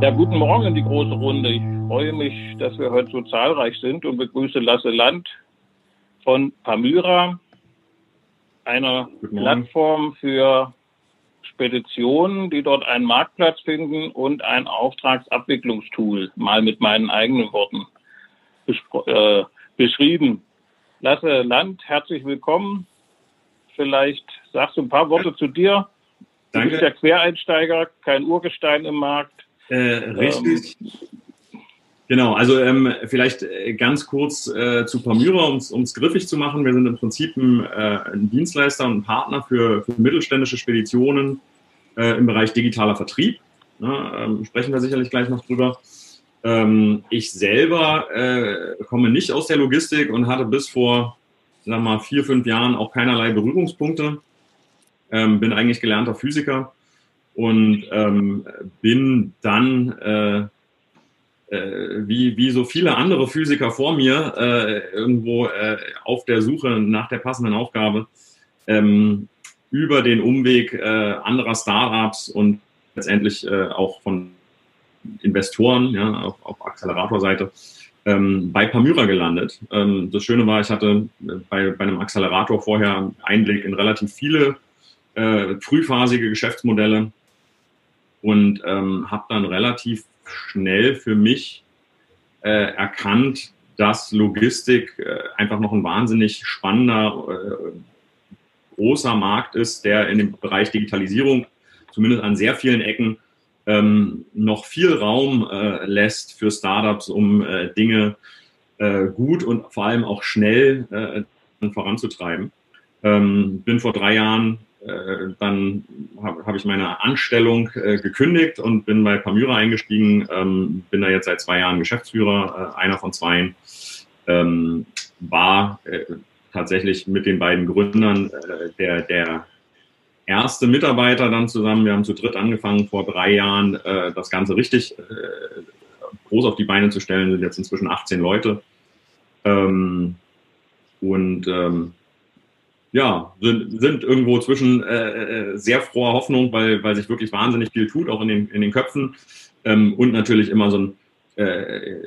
Ja, guten Morgen in die große Runde. Ich freue mich, dass wir heute so zahlreich sind und begrüße Lasse Land von Pamyra, einer Plattform für Speditionen, die dort einen Marktplatz finden und ein Auftragsabwicklungstool, mal mit meinen eigenen Worten äh, beschrieben. Lasse Land, herzlich willkommen. Vielleicht sagst du ein paar Worte zu dir. Du Danke. bist ja Quereinsteiger, kein Urgestein im Markt. Äh, richtig. Ähm, Genau, also ähm, vielleicht äh, ganz kurz äh, zu Pamyra, um es griffig zu machen. Wir sind im Prinzip ein, äh, ein Dienstleister und ein Partner für, für mittelständische Speditionen äh, im Bereich digitaler Vertrieb. Ja, ähm, sprechen wir sicherlich gleich noch drüber. Ähm, ich selber äh, komme nicht aus der Logistik und hatte bis vor, sagen wir mal, vier, fünf Jahren auch keinerlei Berührungspunkte. Ähm, bin eigentlich gelernter Physiker und ähm, bin dann äh, äh, wie, wie so viele andere Physiker vor mir äh, irgendwo äh, auf der Suche nach der passenden Aufgabe ähm, über den Umweg äh, anderer Startups und letztendlich äh, auch von Investoren ja, auf, auf Acceleratorseite ähm, bei Pamyra gelandet. Ähm, das Schöne war, ich hatte bei, bei einem Accelerator vorher Einblick in relativ viele äh, frühphasige Geschäftsmodelle und ähm, habe dann relativ schnell für mich äh, erkannt, dass Logistik äh, einfach noch ein wahnsinnig spannender, äh, großer Markt ist, der in dem Bereich Digitalisierung zumindest an sehr vielen Ecken ähm, noch viel Raum äh, lässt für Startups, um äh, Dinge äh, gut und vor allem auch schnell voranzutreiben. Ähm, bin vor drei Jahren äh, dann habe hab ich meine Anstellung äh, gekündigt und bin bei Pamyra eingestiegen. Ähm, bin da jetzt seit zwei Jahren Geschäftsführer, äh, einer von zwei. Ähm, war äh, tatsächlich mit den beiden Gründern äh, der, der erste Mitarbeiter dann zusammen. Wir haben zu dritt angefangen vor drei Jahren, das Ganze richtig groß auf die Beine zu stellen. Sind jetzt inzwischen 18 Leute. Ähm, und ähm, ja, sind, sind irgendwo zwischen äh, äh, sehr froher Hoffnung, weil, weil sich wirklich wahnsinnig viel tut, auch in den, in den Köpfen. Ähm, und natürlich immer so ein, äh,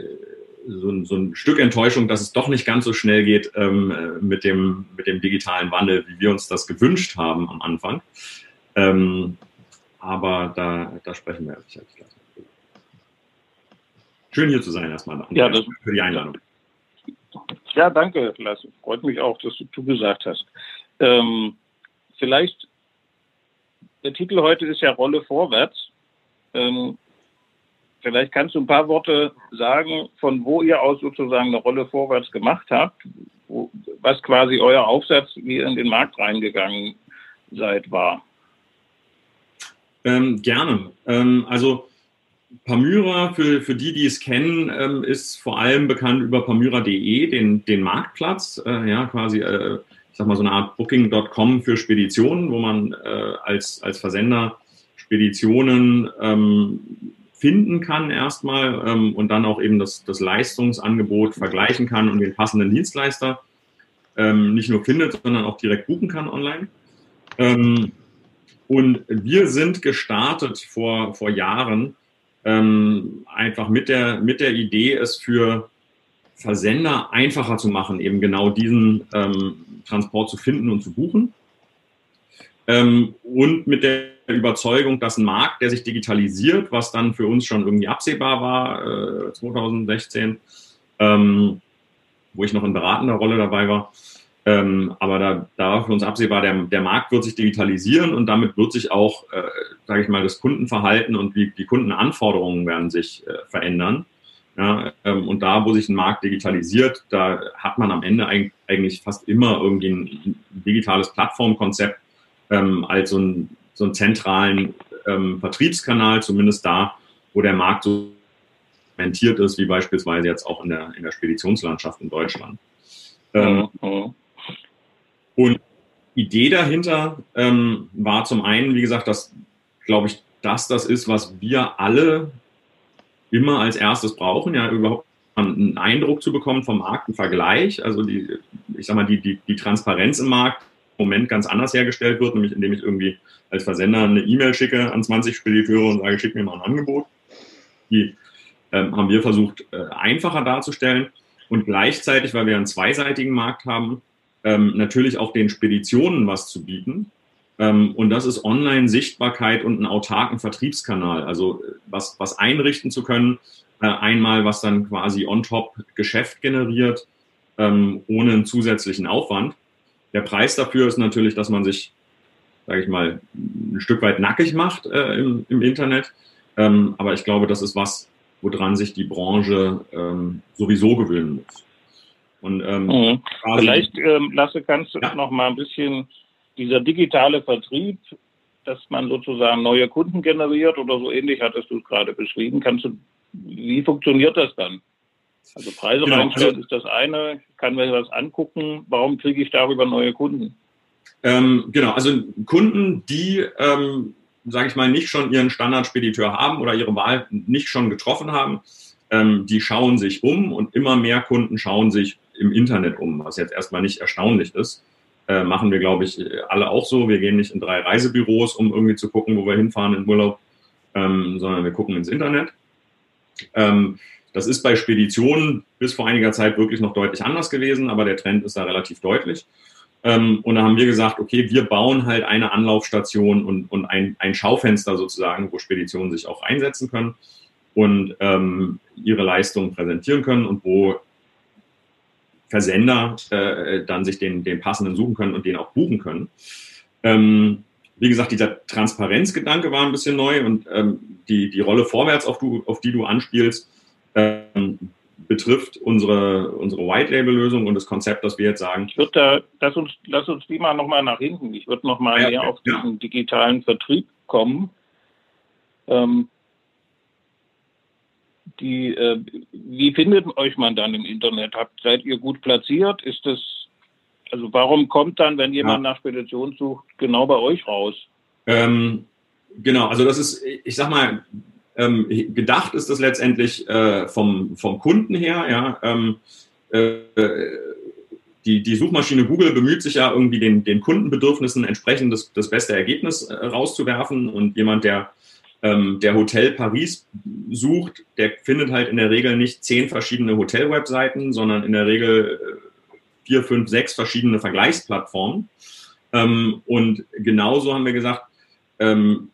so, ein, so ein Stück Enttäuschung, dass es doch nicht ganz so schnell geht ähm, mit, dem, mit dem digitalen Wandel, wie wir uns das gewünscht haben am Anfang. Ähm, aber da, da sprechen wir sicherlich gleich. Schön hier zu sein erstmal. Ja, das, für die Einladung. Ja, danke, Lasse. Freut mich auch, dass du zugesagt hast. Ähm, vielleicht, der Titel heute ist ja Rolle vorwärts. Ähm, vielleicht kannst du ein paar Worte sagen, von wo ihr aus sozusagen eine Rolle vorwärts gemacht habt, wo, was quasi euer Aufsatz, wie ihr in den Markt reingegangen seid, war. Ähm, gerne. Ähm, also Pamyra, für, für die, die es kennen, ähm, ist vor allem bekannt über pamyra.de, den, den Marktplatz, äh, ja, quasi, äh, ich sag mal, so eine Art Booking.com für Speditionen, wo man äh, als, als Versender Speditionen ähm, finden kann erstmal ähm, und dann auch eben das, das Leistungsangebot vergleichen kann und den passenden Dienstleister ähm, nicht nur findet, sondern auch direkt buchen kann online. Ähm, und wir sind gestartet vor, vor Jahren ähm, einfach mit der, mit der Idee, es für Versender einfacher zu machen, eben genau diesen ähm, Transport zu finden und zu buchen. Ähm, und mit der Überzeugung, dass ein Markt, der sich digitalisiert, was dann für uns schon irgendwie absehbar war, äh, 2016, ähm, wo ich noch in beratender Rolle dabei war, ähm, aber da, da war für uns absehbar, der, der Markt wird sich digitalisieren und damit wird sich auch, äh, sage ich mal, das Kundenverhalten und die, die Kundenanforderungen werden sich äh, verändern. Ja, ähm, und da, wo sich ein Markt digitalisiert, da hat man am Ende eigentlich fast immer irgendwie ein digitales Plattformkonzept ähm, als so, ein, so einen zentralen ähm, Vertriebskanal, zumindest da, wo der Markt so rentiert ist, wie beispielsweise jetzt auch in der, in der Speditionslandschaft in Deutschland. Ähm, mhm. Und Idee dahinter ähm, war zum einen, wie gesagt, dass, glaube ich, dass das ist, was wir alle immer als erstes brauchen, ja, überhaupt einen Eindruck zu bekommen vom Markt, einen Vergleich, also die, ich sag mal, die, die, die Transparenz im Markt im Moment ganz anders hergestellt wird, nämlich indem ich irgendwie als Versender eine E-Mail schicke an 20 Spediteure und sage, schick mir mal ein Angebot. die ähm, haben wir versucht, äh, einfacher darzustellen und gleichzeitig, weil wir einen zweiseitigen Markt haben, ähm, natürlich auch den Speditionen was zu bieten. Ähm, und das ist Online-Sichtbarkeit und einen autarken Vertriebskanal. Also was, was einrichten zu können, äh, einmal was dann quasi on top Geschäft generiert, ähm, ohne einen zusätzlichen Aufwand. Der Preis dafür ist natürlich, dass man sich, sage ich mal, ein Stück weit nackig macht äh, im, im Internet. Ähm, aber ich glaube, das ist was, woran sich die Branche ähm, sowieso gewöhnen muss. Und, ähm, mhm. Vielleicht, ähm, Lasse, kannst du ja. noch mal ein bisschen dieser digitale Vertrieb, dass man sozusagen neue Kunden generiert oder so ähnlich hattest du es gerade beschrieben. Kannst du, wie funktioniert das dann? Also Preise genau. reinstellen also, ist das eine, kann mir das angucken, warum kriege ich darüber neue Kunden? Ähm, genau, also Kunden, die, ähm, sage ich mal, nicht schon ihren Standardspediteur haben oder ihre Wahl nicht schon getroffen haben, ähm, die schauen sich um und immer mehr Kunden schauen sich im Internet um, was jetzt erstmal nicht erstaunlich ist. Äh, machen wir, glaube ich, alle auch so. Wir gehen nicht in drei Reisebüros, um irgendwie zu gucken, wo wir hinfahren in Urlaub, ähm, sondern wir gucken ins Internet. Ähm, das ist bei Speditionen bis vor einiger Zeit wirklich noch deutlich anders gewesen, aber der Trend ist da relativ deutlich. Ähm, und da haben wir gesagt, okay, wir bauen halt eine Anlaufstation und, und ein, ein Schaufenster sozusagen, wo Speditionen sich auch einsetzen können und ähm, ihre Leistungen präsentieren können und wo Versender äh, dann sich den, den passenden suchen können und den auch buchen können. Ähm, wie gesagt, dieser Transparenzgedanke war ein bisschen neu und ähm, die, die Rolle vorwärts, auf, du, auf die du anspielst, ähm, betrifft unsere, unsere White-Label-Lösung und das Konzept, das wir jetzt sagen. Ich würde da, lass uns, lass uns die mal nochmal nach hinten. Ich würde nochmal ja, mehr auf ja. diesen digitalen Vertrieb kommen. Ähm, die, äh, wie findet euch man dann im Internet? Habt, seid ihr gut platziert? Ist das, also warum kommt dann, wenn jemand ja. nach Spedition sucht, genau bei euch raus? Ähm, genau, also das ist, ich sag mal, ähm, gedacht ist das letztendlich äh, vom, vom Kunden her, ja. Ähm, äh, die, die Suchmaschine Google bemüht sich ja irgendwie den, den Kundenbedürfnissen entsprechend das, das beste Ergebnis äh, rauszuwerfen und jemand, der ähm, der Hotel Paris sucht, der findet halt in der Regel nicht zehn verschiedene Hotel-Webseiten, sondern in der Regel äh, vier, fünf, sechs verschiedene Vergleichsplattformen. Ähm, und genauso haben wir gesagt, ähm,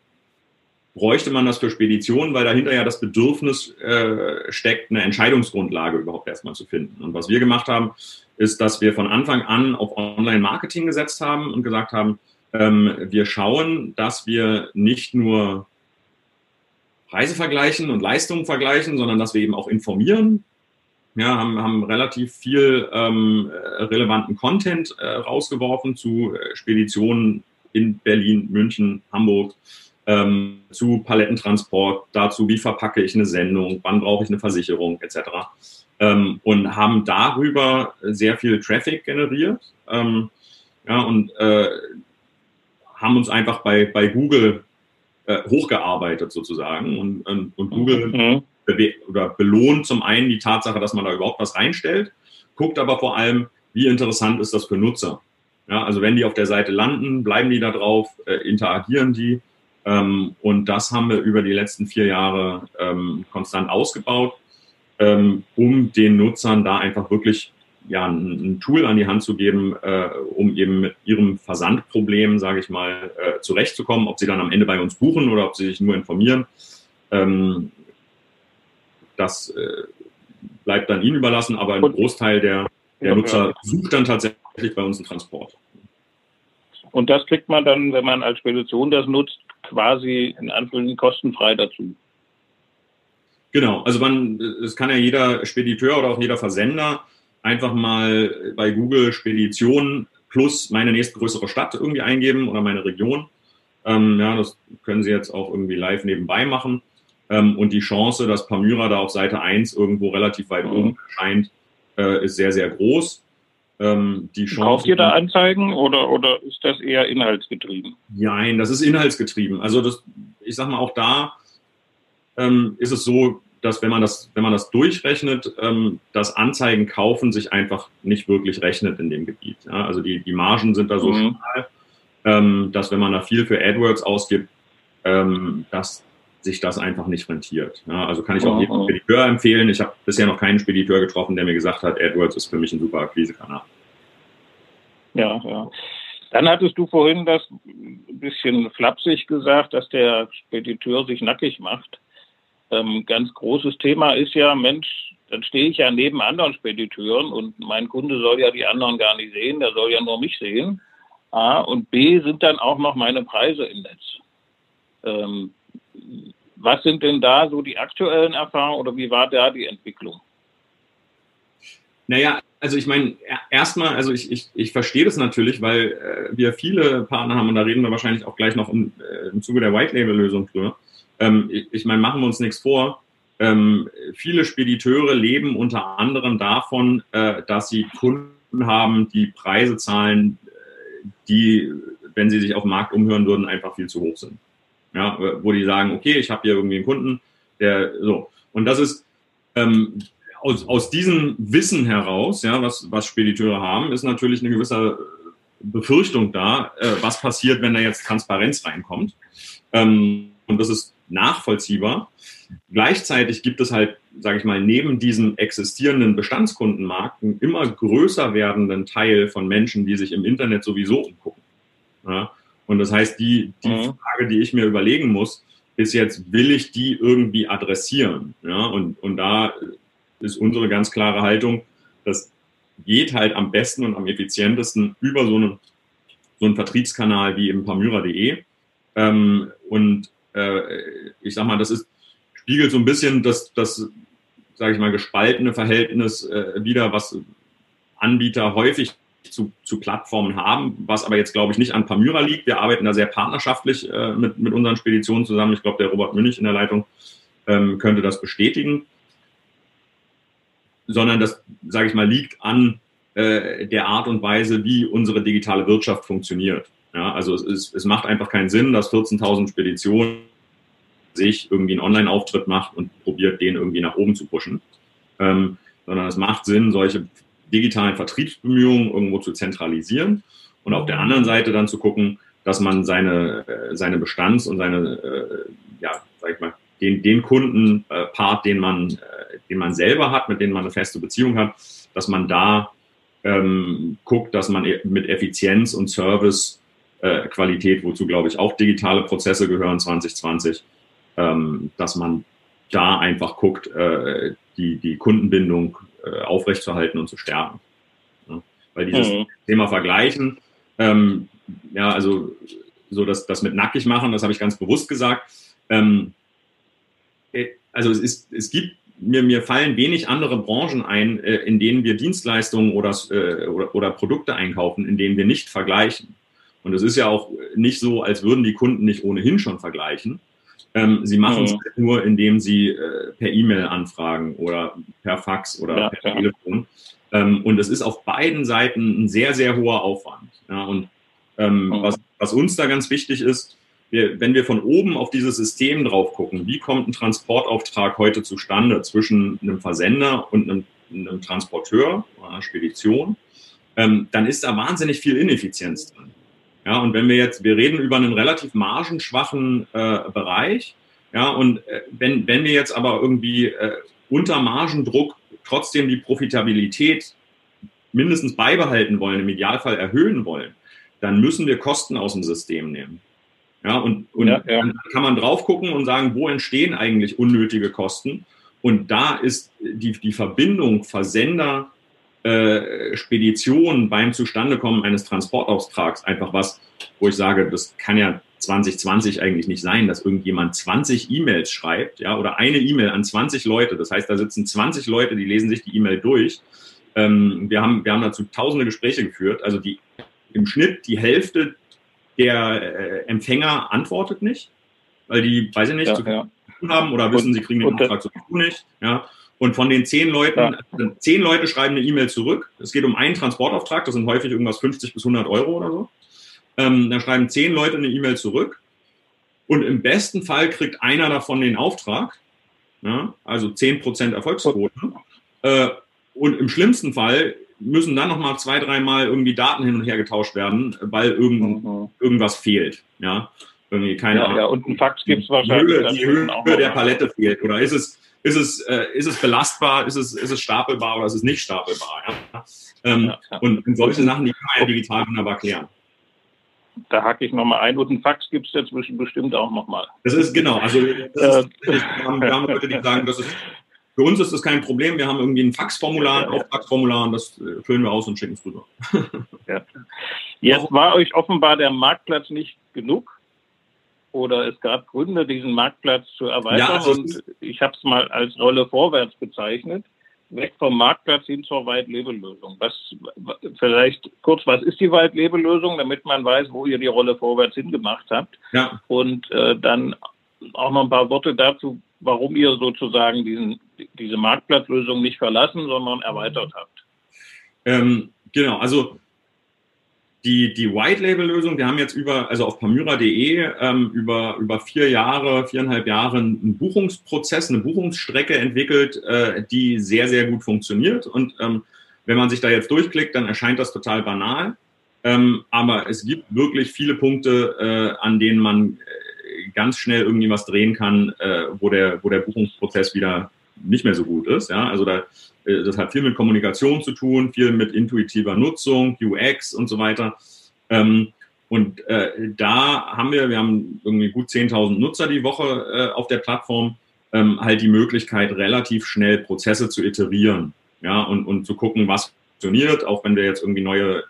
bräuchte man das für Speditionen, weil dahinter ja das Bedürfnis äh, steckt, eine Entscheidungsgrundlage überhaupt erstmal zu finden. Und was wir gemacht haben, ist, dass wir von Anfang an auf Online-Marketing gesetzt haben und gesagt haben, ähm, wir schauen, dass wir nicht nur Preise vergleichen und Leistungen vergleichen, sondern dass wir eben auch informieren. Ja, haben, haben relativ viel ähm, relevanten Content äh, rausgeworfen zu äh, Speditionen in Berlin, München, Hamburg, ähm, zu Palettentransport, dazu, wie verpacke ich eine Sendung, wann brauche ich eine Versicherung, etc. Ähm, und haben darüber sehr viel Traffic generiert. Ähm, ja, und äh, haben uns einfach bei, bei Google äh, hochgearbeitet sozusagen. Und, und, und Google mhm. oder belohnt zum einen die Tatsache, dass man da überhaupt was reinstellt, guckt aber vor allem, wie interessant ist das für Nutzer. Ja, also wenn die auf der Seite landen, bleiben die da drauf, äh, interagieren die. Ähm, und das haben wir über die letzten vier Jahre ähm, konstant ausgebaut, ähm, um den Nutzern da einfach wirklich ja, ein, ein, Tool an die Hand zu geben, äh, um eben mit ihrem Versandproblem, sage ich mal, äh, zurechtzukommen, ob sie dann am Ende bei uns buchen oder ob sie sich nur informieren. Ähm, das äh, bleibt dann ihnen überlassen, aber ein Großteil der, der Nutzer sucht dann tatsächlich bei uns einen Transport. Und das kriegt man dann, wenn man als Spedition das nutzt, quasi in Anführungszeichen kostenfrei dazu. Genau, also man, es kann ja jeder Spediteur oder auch jeder Versender einfach mal bei Google Spedition plus meine nächstgrößere Stadt irgendwie eingeben oder meine Region. Ähm, ja, das können Sie jetzt auch irgendwie live nebenbei machen. Ähm, und die Chance, dass Palmyra da auf Seite 1 irgendwo relativ weit oben erscheint, äh, ist sehr, sehr groß. Ähm, die Chance, Kauft ihr da Anzeigen oder, oder ist das eher inhaltsgetrieben? Nein, das ist inhaltsgetrieben. Also das, ich sag mal, auch da ähm, ist es so, dass wenn man das, wenn man das durchrechnet, ähm, das Anzeigen kaufen sich einfach nicht wirklich rechnet in dem Gebiet. Ja? Also die, die Margen sind da so mhm. schmal, ähm, dass wenn man da viel für AdWords ausgibt, ähm, dass sich das einfach nicht rentiert. Ja, also kann ich auch jedem Spediteur empfehlen. Ich habe bisher noch keinen Spediteur getroffen, der mir gesagt hat, AdWords ist für mich ein super Akquisekanal. Ja, ja. Dann hattest du vorhin das ein bisschen flapsig gesagt, dass der Spediteur sich nackig macht. Ähm, ganz großes Thema ist ja, Mensch, dann stehe ich ja neben anderen Spediteuren und mein Kunde soll ja die anderen gar nicht sehen, der soll ja nur mich sehen. A und B sind dann auch noch meine Preise im Netz. Ähm, was sind denn da so die aktuellen Erfahrungen oder wie war da die Entwicklung? Naja, also ich meine, erstmal, also ich, ich, ich verstehe das natürlich, weil äh, wir viele Partner haben und da reden wir wahrscheinlich auch gleich noch im, äh, im Zuge der White-Label-Lösung drüber. Ähm, ich, meine, machen wir uns nichts vor. Ähm, viele Spediteure leben unter anderem davon, äh, dass sie Kunden haben, die Preise zahlen, äh, die, wenn sie sich auf dem Markt umhören würden, einfach viel zu hoch sind. Ja, wo die sagen, okay, ich habe hier irgendwie einen Kunden, der so. Und das ist ähm, aus, aus diesem Wissen heraus, ja, was, was Spediteure haben, ist natürlich eine gewisse Befürchtung da, äh, was passiert, wenn da jetzt Transparenz reinkommt. Ähm, und das ist nachvollziehbar. Gleichzeitig gibt es halt, sage ich mal, neben diesem existierenden Bestandskundenmarkt einen immer größer werdenden Teil von Menschen, die sich im Internet sowieso umgucken. Ja? Und das heißt, die, die mhm. Frage, die ich mir überlegen muss, ist jetzt, will ich die irgendwie adressieren? Ja? Und, und da ist unsere ganz klare Haltung, das geht halt am besten und am effizientesten über so einen, so einen Vertriebskanal wie im Pamyra.de. Ähm, und äh, ich sag mal, das ist, spiegelt so ein bisschen das, das sage ich mal, gespaltene Verhältnis äh, wieder, was Anbieter häufig zu, zu Plattformen haben, was aber jetzt, glaube ich, nicht an Pamyra liegt. Wir arbeiten da sehr partnerschaftlich äh, mit, mit unseren Speditionen zusammen. Ich glaube, der Robert Münch in der Leitung ähm, könnte das bestätigen sondern das, sage ich mal, liegt an äh, der Art und Weise, wie unsere digitale Wirtschaft funktioniert. Ja, also es, ist, es macht einfach keinen Sinn, dass 14.000 Speditionen sich irgendwie einen Online-Auftritt macht und probiert, den irgendwie nach oben zu pushen, ähm, sondern es macht Sinn, solche digitalen Vertriebsbemühungen irgendwo zu zentralisieren und auf der anderen Seite dann zu gucken, dass man seine, äh, seine Bestands- und seine, äh, ja, sag ich mal, den, den Kundenpart, den man, äh, den man selber hat, mit dem man eine feste Beziehung hat, dass man da ähm, guckt, dass man e, mit Effizienz und Service äh, Qualität, wozu glaube ich auch digitale Prozesse gehören 2020, ähm, dass man da einfach guckt, äh, die, die Kundenbindung äh, aufrechtzuerhalten und zu stärken. Ja? Weil dieses mhm. Thema Vergleichen, ähm, ja, also so das, das mit nackig machen, das habe ich ganz bewusst gesagt. Ähm, äh, also es, ist, es gibt, mir, mir fallen wenig andere Branchen ein, äh, in denen wir Dienstleistungen oder, äh, oder, oder Produkte einkaufen, in denen wir nicht vergleichen. Und es ist ja auch nicht so, als würden die Kunden nicht ohnehin schon vergleichen. Ähm, sie machen es mhm. Halt nur, indem sie äh, per E-Mail anfragen oder per Fax oder ja, per ja. Telefon. Ähm, und es ist auf beiden Seiten ein sehr, sehr hoher Aufwand. Ja, und ähm, mhm. was, was uns da ganz wichtig ist, wir, wenn wir von oben auf dieses System drauf gucken, wie kommt ein Transportauftrag heute zustande zwischen einem Versender und einem, einem Transporteur oder einer Spedition, ähm, dann ist da wahnsinnig viel Ineffizienz drin. Ja, und wenn wir jetzt, wir reden über einen relativ margenschwachen äh, Bereich, ja, und äh, wenn, wenn wir jetzt aber irgendwie äh, unter Margendruck trotzdem die Profitabilität mindestens beibehalten wollen, im Idealfall erhöhen wollen, dann müssen wir Kosten aus dem System nehmen. Ja, und, und ja, ja. dann kann man drauf gucken und sagen, wo entstehen eigentlich unnötige Kosten? Und da ist die, die Verbindung Versender, äh, Spedition beim Zustandekommen eines Transportauftrags einfach was, wo ich sage, das kann ja 2020 eigentlich nicht sein, dass irgendjemand 20 E-Mails schreibt, ja, oder eine E-Mail an 20 Leute. Das heißt, da sitzen 20 Leute, die lesen sich die E-Mail durch. Ähm, wir haben, wir haben dazu tausende Gespräche geführt. Also die, im Schnitt die Hälfte der äh, Empfänger antwortet nicht, weil die, weiß ich nicht, ja, zu ja. tun haben oder wissen, und, sie kriegen den Auftrag sowieso nicht. Ja. Und von den zehn Leuten, ja. Also zehn Leute schreiben eine E-Mail zurück. Es geht um einen Transportauftrag, das sind häufig irgendwas 50 bis 100 Euro oder so. Ähm, dann schreiben zehn Leute eine E-Mail zurück. Und im besten Fall kriegt einer davon den Auftrag. Ja, also 10% Erfolgsquote. Äh, und im schlimmsten Fall müssen dann nochmal zwei, dreimal irgendwie Daten hin und her getauscht werden, weil irgend, mhm. irgendwas fehlt. Ja. Irgendwie, keine ja, Ahnung. Ja, und ein Fax gibt es wahrscheinlich. Höhe, die Höhe der Palette fehlt. Oder ist es, ist es, äh, ist es belastbar, ist es, ist es stapelbar oder ist es nicht stapelbar? Ja? Ähm, ja. Und, und, solche Sachen, die kann man ja digital wunderbar klären. Da hacke ich nochmal ein und ein Fax gibt es dazwischen bestimmt auch nochmal. Das ist genau, also das ist, wir haben Leute, die sagen, das ist, für uns ist das kein Problem, wir haben irgendwie ein Faxformular, ein Auftragsformular und das äh, füllen wir aus und schicken es rüber. Ja. Jetzt war euch offenbar der Marktplatz nicht genug oder es gab Gründe, diesen Marktplatz zu erweitern. Ja, also und ich habe es mal als Rolle vorwärts bezeichnet. Weg vom Marktplatz hin zur Waldlebelösung. Was vielleicht kurz, was ist die Waldlebelösung, damit man weiß, wo ihr die Rolle vorwärts hingemacht habt. Ja. Und äh, dann auch noch ein paar Worte dazu, warum ihr sozusagen diesen, diese Marktplatzlösung nicht verlassen, sondern erweitert habt. Ähm, genau, also die, die White-Label-Lösung, wir haben jetzt über, also auf pamyra.de ähm, über, über vier Jahre, viereinhalb Jahre einen Buchungsprozess, eine Buchungsstrecke entwickelt, äh, die sehr, sehr gut funktioniert. Und ähm, wenn man sich da jetzt durchklickt, dann erscheint das total banal. Ähm, aber es gibt wirklich viele Punkte, äh, an denen man äh, ganz schnell irgendwie was drehen kann, äh, wo, der, wo der Buchungsprozess wieder nicht mehr so gut ist. Ja? Also da das hat viel mit Kommunikation zu tun, viel mit intuitiver Nutzung, UX und so weiter. Ähm, und äh, da haben wir, wir haben irgendwie gut 10.000 Nutzer die Woche äh, auf der Plattform, ähm, halt die Möglichkeit, relativ schnell Prozesse zu iterieren, ja, und, und zu gucken, was funktioniert, auch wenn wir jetzt irgendwie neue,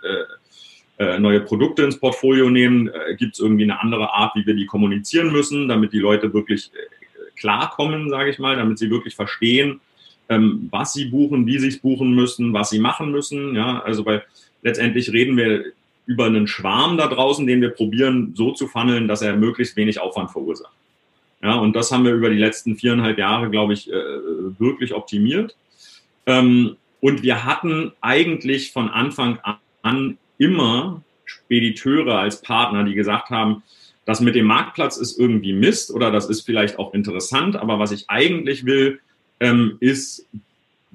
äh, äh neue Produkte ins Portfolio nehmen, äh, gibt es irgendwie eine andere Art, wie wir die kommunizieren müssen, damit die Leute wirklich äh, klarkommen, sage ich mal, damit sie wirklich verstehen, ähm, was sie buchen, wie sie es buchen müssen, was sie machen müssen. Ja, also weil letztendlich reden wir über einen Schwarm da draußen, den wir probieren so zu funneln, dass er möglichst wenig Aufwand verursacht. Ja, und das haben wir über die letzten viereinhalb Jahre, glaube ich, äh, wirklich optimiert. Ähm, und wir hatten eigentlich von Anfang an immer Spediteure als Partner, die gesagt haben, das mit dem Marktplatz ist irgendwie Mist oder das ist vielleicht auch interessant, aber was ich eigentlich will, ähm, ist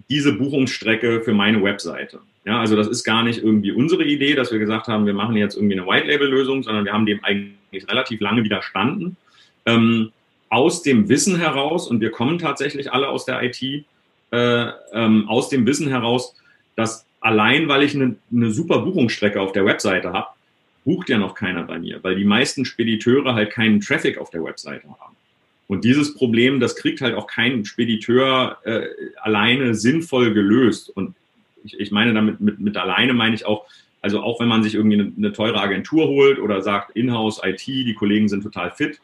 diese Buchungsstrecke für meine Webseite. Ja, also das ist gar nicht irgendwie unsere Idee, dass wir gesagt haben, wir machen jetzt irgendwie eine White-Label-Lösung, sondern wir haben dem eigentlich relativ lange widerstanden. Ähm, aus dem Wissen heraus, und wir kommen tatsächlich alle aus der IT, äh, ähm, aus dem Wissen heraus, dass allein, weil ich eine, eine super Buchungsstrecke auf der Webseite habe, bucht ja noch keiner bei mir, weil die meisten Spediteure halt keinen Traffic auf der Webseite haben. Und dieses Problem, das kriegt halt auch kein Spediteur äh, alleine sinnvoll gelöst. Und ich, ich meine damit mit, mit alleine meine ich auch, also auch wenn man sich irgendwie eine, eine teure Agentur holt oder sagt Inhouse IT, die Kollegen sind total fit.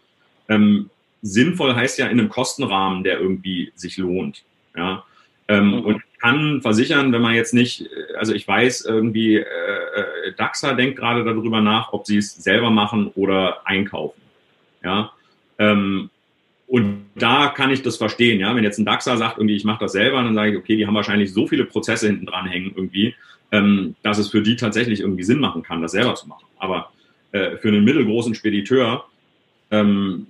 Ähm, sinnvoll heißt ja in einem Kostenrahmen, der irgendwie sich lohnt. Ja. Ähm, mhm. Und ich kann versichern, wenn man jetzt nicht, also ich weiß irgendwie, äh, äh DAXA denkt gerade darüber nach, ob sie es selber machen oder einkaufen. Ja. Ähm, da kann ich das verstehen, ja. Wenn jetzt ein DAXer sagt, irgendwie, ich mache das selber, dann sage ich, okay, die haben wahrscheinlich so viele Prozesse hinten dran hängen irgendwie, ähm, dass es für die tatsächlich irgendwie Sinn machen kann, das selber zu machen. Aber äh, für einen mittelgroßen Spediteur ähm,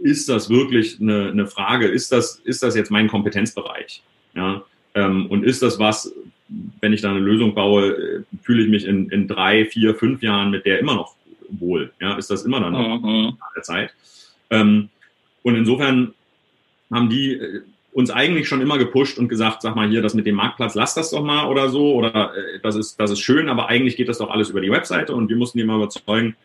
ist das wirklich eine, eine Frage, ist das, ist das jetzt mein Kompetenzbereich? Ja? Ähm, und ist das was, wenn ich da eine Lösung baue, äh, fühle ich mich in, in drei, vier, fünf Jahren mit der immer noch wohl? Ja? Ist das immer dann noch mhm. der Zeit? Ähm, und insofern haben die äh, uns eigentlich schon immer gepusht und gesagt, sag mal hier, das mit dem Marktplatz, lass das doch mal oder so, oder äh, das ist, das ist schön, aber eigentlich geht das doch alles über die Webseite und wir mussten die mal überzeugen,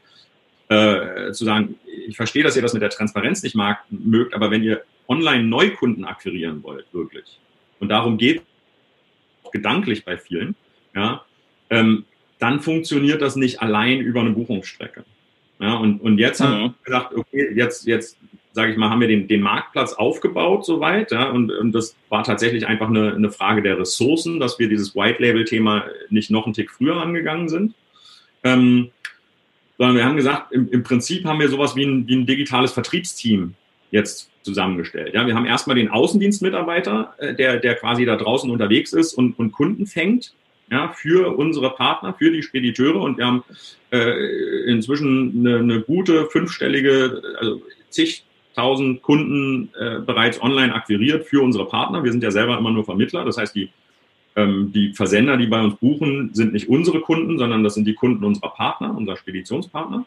äh, zu sagen, ich verstehe, dass ihr das mit der Transparenz nicht mag, mögt, aber wenn ihr online Neukunden akquirieren wollt, wirklich, und darum geht auch gedanklich bei vielen, ja, ähm, dann funktioniert das nicht allein über eine Buchungsstrecke. Ja, und, und jetzt mhm. haben wir gesagt, okay, jetzt, jetzt sage ich mal, haben wir den, den Marktplatz aufgebaut soweit. Ja, und, und das war tatsächlich einfach eine, eine Frage der Ressourcen, dass wir dieses White-Label-Thema nicht noch einen Tick früher angegangen sind. Ähm, sondern wir haben gesagt, im, im Prinzip haben wir sowas wie ein, wie ein digitales Vertriebsteam jetzt zusammengestellt. Ja, wir haben erstmal den Außendienstmitarbeiter, äh, der, der quasi da draußen unterwegs ist und, und Kunden fängt, ja, für unsere Partner, für die Spediteure und wir haben äh, inzwischen eine, eine gute fünfstellige, also zig 1000 Kunden äh, bereits online akquiriert für unsere Partner. Wir sind ja selber immer nur Vermittler. Das heißt, die, ähm, die Versender, die bei uns buchen, sind nicht unsere Kunden, sondern das sind die Kunden unserer Partner, unserer Speditionspartner.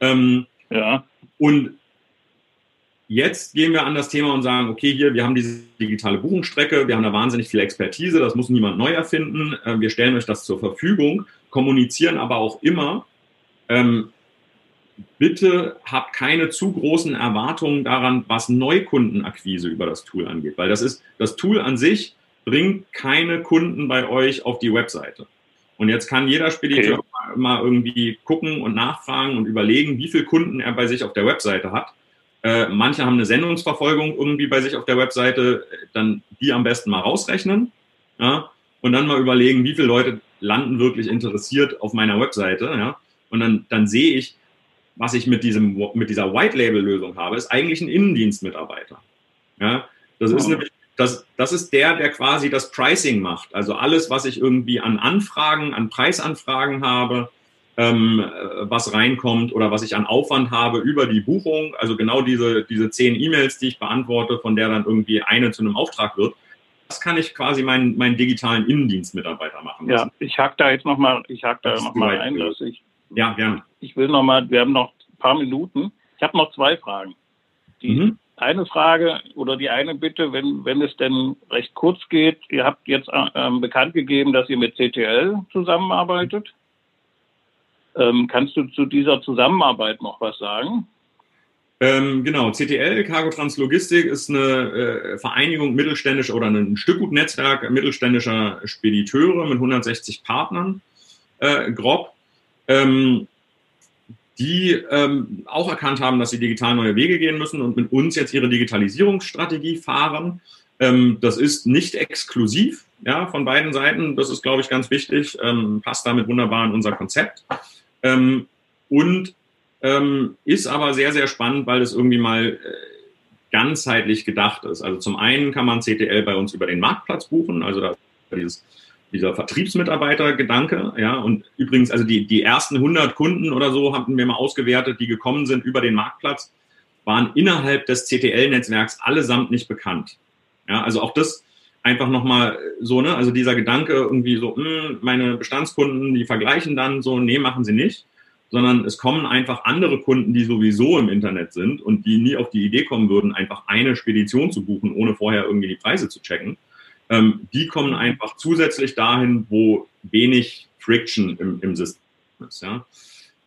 Ähm, Ja. Und Jetzt gehen wir an das Thema und sagen, okay, hier, wir haben diese digitale Buchungsstrecke, wir haben da wahnsinnig viel Expertise, das muss niemand neu erfinden, äh, wir stellen euch das zur Verfügung, kommunizieren aber auch immer, ähm, bitte habt keine zu großen Erwartungen daran, was Neukundenakquise über das Tool angeht, weil das ist, das Tool an sich bringt keine Kunden bei euch auf die Webseite. Und jetzt kann jeder Spediteur okay. mal irgendwie gucken und nachfragen und überlegen, wie viele Kunden er bei sich auf der Webseite hat äh, manche haben eine Sendungsverfolgung irgendwie bei sich auf der Webseite, dann die am besten mal rausrechnen ja, und dann mal überlegen, wie viele Leute landen wirklich interessiert auf meiner Webseite. Ja, und dann, dann sehe ich, was ich mit, diesem, mit dieser White-Label-Lösung habe, ist eigentlich ein Innendienstmitarbeiter. Ja, das, ist eine, das, das ist der, der quasi das Pricing macht. Also alles, was ich irgendwie an Anfragen, an Preisanfragen habe, ähm, äh, was reinkommt oder was ich an Aufwand habe über die Buchung. Also genau diese, diese zehn E-Mails, die ich beantworte, von der dann irgendwie eine zu einem Auftrag wird. Das kann ich quasi meinen, meinen digitalen Innendienstmitarbeiter machen. Lassen. Ja, ich hake da jetzt nochmal, ich hake da nochmal ein, dass ich, ja, gerne. Ich will nochmal, wir haben noch ein paar Minuten. Ich habe noch zwei Fragen. Die mhm. eine Frage oder die eine Bitte, wenn, wenn es denn recht kurz geht, ihr habt jetzt äh, bekannt gegeben, dass ihr mit CTL zusammenarbeitet. Ähm, kannst du zu dieser Zusammenarbeit noch was sagen? Ähm, genau, CTL, Cargo Trans Logistik, ist eine äh, Vereinigung mittelständischer oder ein Stückgutnetzwerk mittelständischer Spediteure mit 160 Partnern, äh, grob, ähm, die ähm, auch erkannt haben, dass sie digital neue Wege gehen müssen und mit uns jetzt ihre Digitalisierungsstrategie fahren. Ähm, das ist nicht exklusiv ja, von beiden Seiten. Das ist, glaube ich, ganz wichtig. Ähm, passt damit wunderbar in unser Konzept. Ähm, und ähm, ist aber sehr, sehr spannend, weil es irgendwie mal äh, ganzheitlich gedacht ist. Also zum einen kann man CTL bei uns über den Marktplatz buchen, also da dieses, dieser Vertriebsmitarbeiter-Gedanke, ja, und übrigens, also die, die ersten 100 Kunden oder so hatten wir mal ausgewertet, die gekommen sind über den Marktplatz, waren innerhalb des CTL-Netzwerks allesamt nicht bekannt. Ja, also auch das einfach nochmal so, ne, also dieser Gedanke irgendwie so, mh, hm, meine Bestandskunden, die vergleichen dann so, nee, machen sie nicht, sondern es kommen einfach andere Kunden, die sowieso im Internet sind und die nie auf die Idee kommen würden, einfach eine Spedition zu buchen, ohne vorher irgendwie die Preise zu checken. Ähm, die kommen einfach zusätzlich dahin, wo wenig Friction im, im System ist. Ja?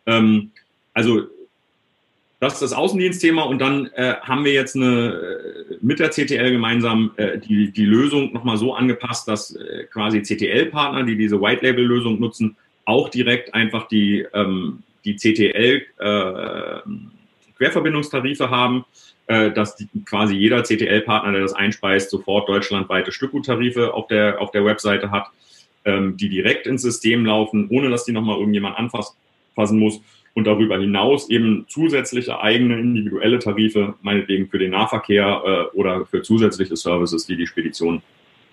Ähm, also das ist das Außendienstthema und dann äh, haben wir jetzt eine, äh, mit der CTL gemeinsam äh, die, die Lösung nochmal so angepasst, dass äh, quasi CTL-Partner, die diese White-Label-Lösung nutzen, auch direkt einfach die, ähm, die CTL äh, haben, dass die, quasi jeder CTL-Partner, der das einspeist, sofort deutschlandweite Stückguttarife auf der, auf der Webseite hat, ähm, die direkt ins System laufen, ohne dass die nochmal irgendjemand anfassen muss und darüber hinaus eben zusätzliche eigene individuelle Tarife, meinetwegen für den Nahverkehr äh, oder für zusätzliche Services, die die Spedition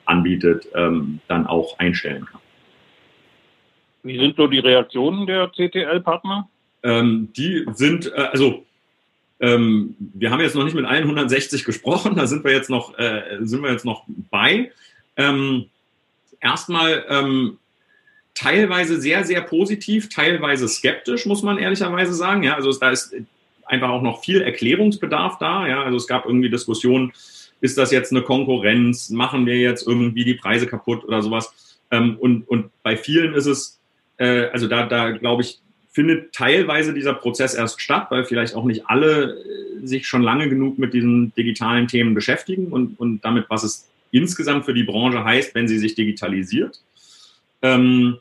anbietet, ähm, dann auch einstellen kann. Wie sind so die Reaktionen der CTL-Partner? Ähm, die sind, äh, also ähm, wir haben jetzt noch nicht mit allen 160 gesprochen, da sind wir jetzt noch, äh, sind wir jetzt noch bei. Ähm, erstmal ähm, teilweise sehr, sehr positiv, teilweise skeptisch, muss man ehrlicherweise sagen. Ja, also da ist einfach auch noch viel Erklärungsbedarf da. Ja, also es gab irgendwie Diskussionen, ist das jetzt eine Konkurrenz? Machen wir jetzt irgendwie die Preise kaputt oder sowas? Ähm, und, und bei vielen ist es, äh, also da, da glaube ich, findet teilweise dieser Prozess erst statt, weil vielleicht auch nicht alle äh, sich schon lange genug mit diesen digitalen Themen beschäftigen und, und damit, was es insgesamt für die Branche heißt, wenn sie sich digitalisiert. Ähm,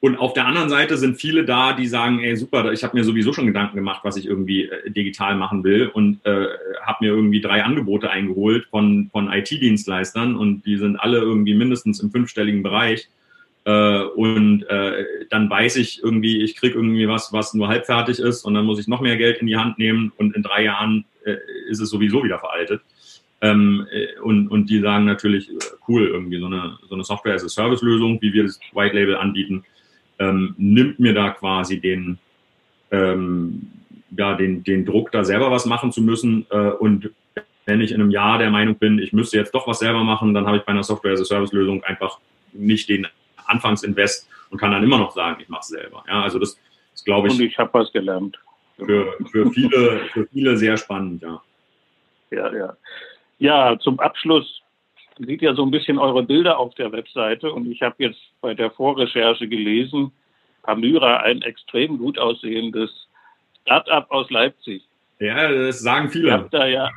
und auf der anderen Seite sind viele da, die sagen, ey super, ich habe mir sowieso schon Gedanken gemacht, was ich irgendwie äh, digital machen will und äh, habe mir irgendwie drei Angebote eingeholt von, von IT-Dienstleistern und die sind alle irgendwie mindestens im fünfstelligen Bereich. Äh, und äh, dann weiß ich irgendwie, ich krieg irgendwie was, was nur halbfertig ist und dann muss ich noch mehr Geld in die Hand nehmen und in drei Jahren äh, ist es sowieso wieder veraltet. Ähm, äh, und, und die sagen natürlich, äh, cool, irgendwie so eine, so eine Software-as-a-Service-Lösung, wie wir das White Label anbieten, ähm, nimmt mir da quasi den, ähm, ja, den, den Druck, da selber was machen zu müssen. Äh, und wenn ich in einem Jahr der Meinung bin, ich müsste jetzt doch was selber machen, dann habe ich bei einer Software-as-a-Service-Lösung einfach nicht den Anfangsinvest und kann dann immer noch sagen, ich mache es selber. Ja, also das, das glaube ich. Und ich habe was gelernt. für, für, viele, für viele sehr spannend, ja. Ja, ja. Ja, zum Abschluss sieht ja so ein bisschen eure Bilder auf der Webseite und ich habe jetzt bei der Vorrecherche gelesen, Pamyra, ein extrem gut aussehendes Start-up aus Leipzig. Ja, das sagen viele. Ihr habt da ja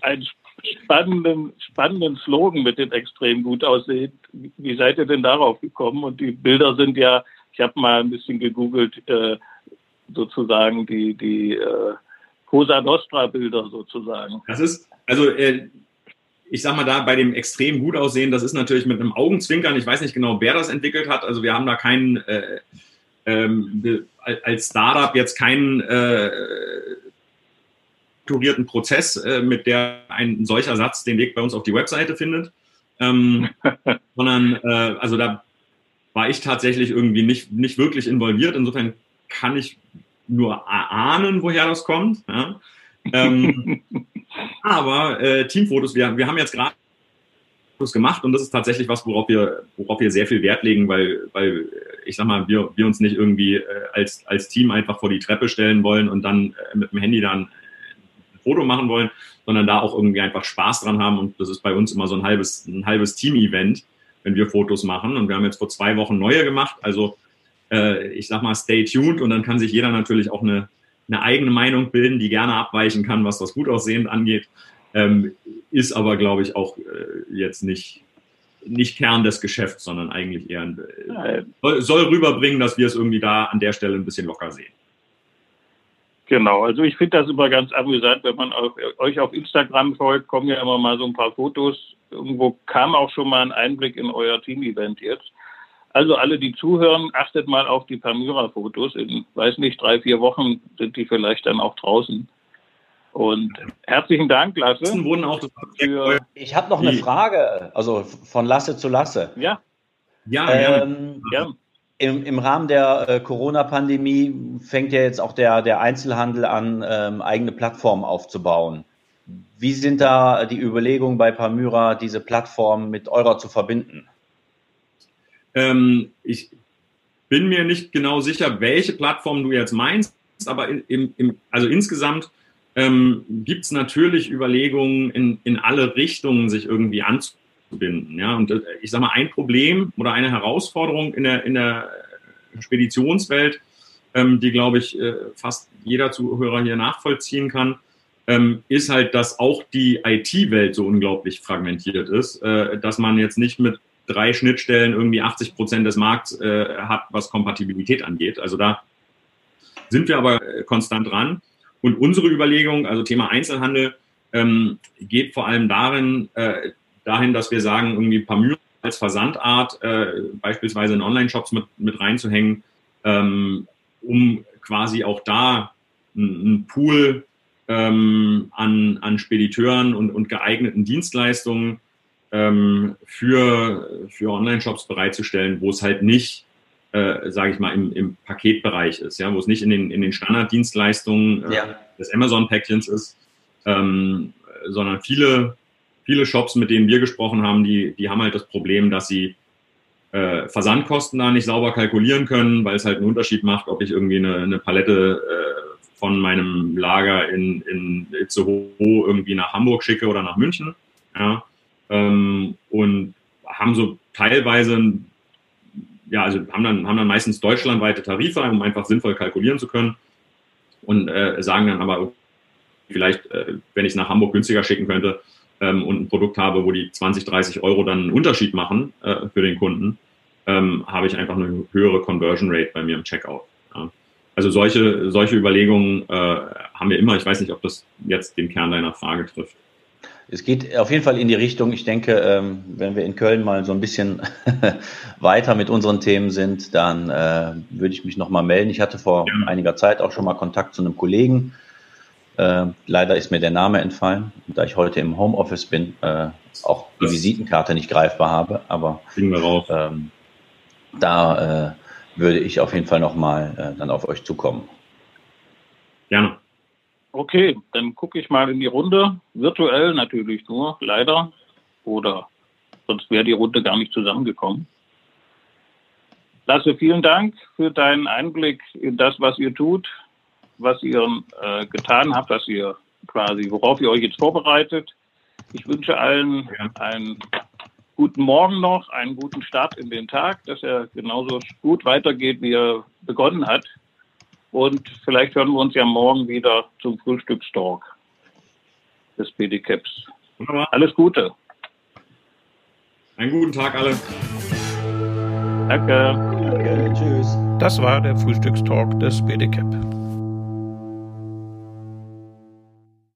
einen spannenden, spannenden Slogan mit dem extrem gut aussehen. Wie seid ihr denn darauf gekommen? Und die Bilder sind ja, ich habe mal ein bisschen gegoogelt, äh, sozusagen die, die äh, Cosa Nostra-Bilder sozusagen. Das ist, also äh, ich sag mal da bei dem extrem gut aussehen, das ist natürlich mit einem Augenzwinkern, ich weiß nicht genau, wer das entwickelt hat, also wir haben da keinen, äh, ähm, als Startup jetzt keinen äh, strukturierten Prozess, äh, mit der ein solcher Satz den Weg bei uns auf die Webseite findet, ähm, sondern äh, also da war ich tatsächlich irgendwie nicht, nicht wirklich involviert. Insofern kann ich nur ahnen, woher das kommt. Ja? Ähm, aber äh, Teamfotos, wir, wir haben jetzt gerade gemacht und das ist tatsächlich was, worauf wir, worauf wir sehr viel Wert legen, weil, weil ich sag mal, wir, wir uns nicht irgendwie äh, als, als Team einfach vor die Treppe stellen wollen und dann äh, mit dem Handy dann Foto machen wollen, sondern da auch irgendwie einfach Spaß dran haben. Und das ist bei uns immer so ein halbes, ein halbes Team-Event, wenn wir Fotos machen. Und wir haben jetzt vor zwei Wochen neue gemacht, also äh, ich sag mal, stay tuned. Und dann kann sich jeder natürlich auch eine, eine eigene Meinung bilden, die gerne abweichen kann, was das Gutaussehen angeht. Ähm, ist aber, glaube ich, auch äh, jetzt nicht, nicht Kern des Geschäfts, sondern eigentlich eher äh, soll, soll rüberbringen, dass wir es irgendwie da an der Stelle ein bisschen locker sehen. Genau, also ich finde das immer ganz amüsant, wenn man auf, euch auf Instagram folgt, kommen ja immer mal so ein paar Fotos. Irgendwo kam auch schon mal ein Einblick in euer Team-Event jetzt. Also alle, die zuhören, achtet mal auf die Pamyra-Fotos. In, weiß nicht, drei, vier Wochen sind die vielleicht dann auch draußen. Und herzlichen Dank, Lasse. Wurden auch für ich habe noch eine Frage, also von Lasse zu Lasse. Ja. Ja, ähm, ja. Im, Im Rahmen der äh, Corona-Pandemie fängt ja jetzt auch der, der Einzelhandel an, ähm, eigene Plattformen aufzubauen. Wie sind da die Überlegungen bei Pamyra, diese Plattform mit eurer zu verbinden? Ähm, ich bin mir nicht genau sicher, welche Plattform du jetzt meinst, aber im, im, also insgesamt ähm, gibt es natürlich Überlegungen in, in alle Richtungen, sich irgendwie anzubinden. Ja? Und äh, ich sage mal, ein Problem oder eine Herausforderung in der, in der Speditionswelt, ähm, die, glaube ich, äh, fast jeder Zuhörer hier nachvollziehen kann, ähm, ist halt, dass auch die IT-Welt so unglaublich fragmentiert ist, äh, dass man jetzt nicht mit drei Schnittstellen irgendwie 80 Prozent des Markts äh, hat, was Kompatibilität angeht. Also da sind wir aber äh, konstant dran. Und unsere Überlegung, also Thema Einzelhandel, ähm, geht vor allem darin, äh, dahin, dass wir sagen, irgendwie Pamyr als Versandart äh, beispielsweise in Online-Shops mit, mit reinzuhängen, ähm, um quasi auch da einen Pool ähm, an, an Spediteuren und, und geeigneten Dienstleistungen ähm, für, für Online-Shops bereitzustellen, wo es halt nicht, äh, sage ich mal, im, im Paketbereich ist, ja, wo es nicht in den, in den Standarddienstleistungen äh, ja. des Amazon-Päckchens ist, ähm, sondern viele, viele Shops, mit denen wir gesprochen haben, die, die haben halt das Problem, dass sie äh, Versandkosten da nicht sauber kalkulieren können, weil es halt einen Unterschied macht, ob ich irgendwie eine, eine Palette äh, von meinem Lager in, in Itzehoe irgendwie nach Hamburg schicke oder nach München. Ja ähm, und haben so teilweise, ja, also haben dann, haben dann meistens deutschlandweite Tarife, um einfach sinnvoll kalkulieren zu können und äh, sagen dann aber, vielleicht, äh, wenn ich es nach Hamburg günstiger schicken könnte ähm, und ein Produkt habe, wo die 20, 30 Euro dann einen Unterschied machen äh, für den Kunden, ähm, habe ich einfach eine höhere Conversion Rate bei mir im Checkout. Ja. Also solche, solche Überlegungen äh, haben wir immer. Ich weiß nicht, ob das jetzt den Kern deiner Frage trifft es geht auf jeden Fall in die Richtung. Ich denke, ähm, wenn wir in Köln mal so ein bisschen weiter mit unseren Themen sind, dann äh, würde ich mich nochmal melden. Ich hatte vor ja. einiger Zeit auch schon mal Kontakt zu einem Kollegen. Äh, leider ist mir der Name entfallen, da ich heute im Homeoffice bin, äh, auch die Visitenkarte nicht greifbar habe. Aber ähm, da würde ich auf jeden Fall nochmal dann auf euch zukommen. Gerne. Okay, dann gucke ich mal in die Runde. Virtuell natürlich nur, leider. Oder sonst wäre die Runde gar nicht zusammengekommen. Lasse, vielen Dank für deinen Einblick in das, was ihr tut, was ihr äh, getan habt, was ihr quasi, worauf ihr euch jetzt vorbereitet. Ich wünsche allen ja. einen guten Morgen noch, einen guten Start in den Tag, dass er genauso gut weitergeht, wie er begonnen hat. Und vielleicht hören wir uns ja morgen wieder zum Frühstückstalk des BDCAPs. Alles Gute. Einen guten Tag alle. Danke. Danke. Tschüss. Das war der Frühstückstalk des BDCAP.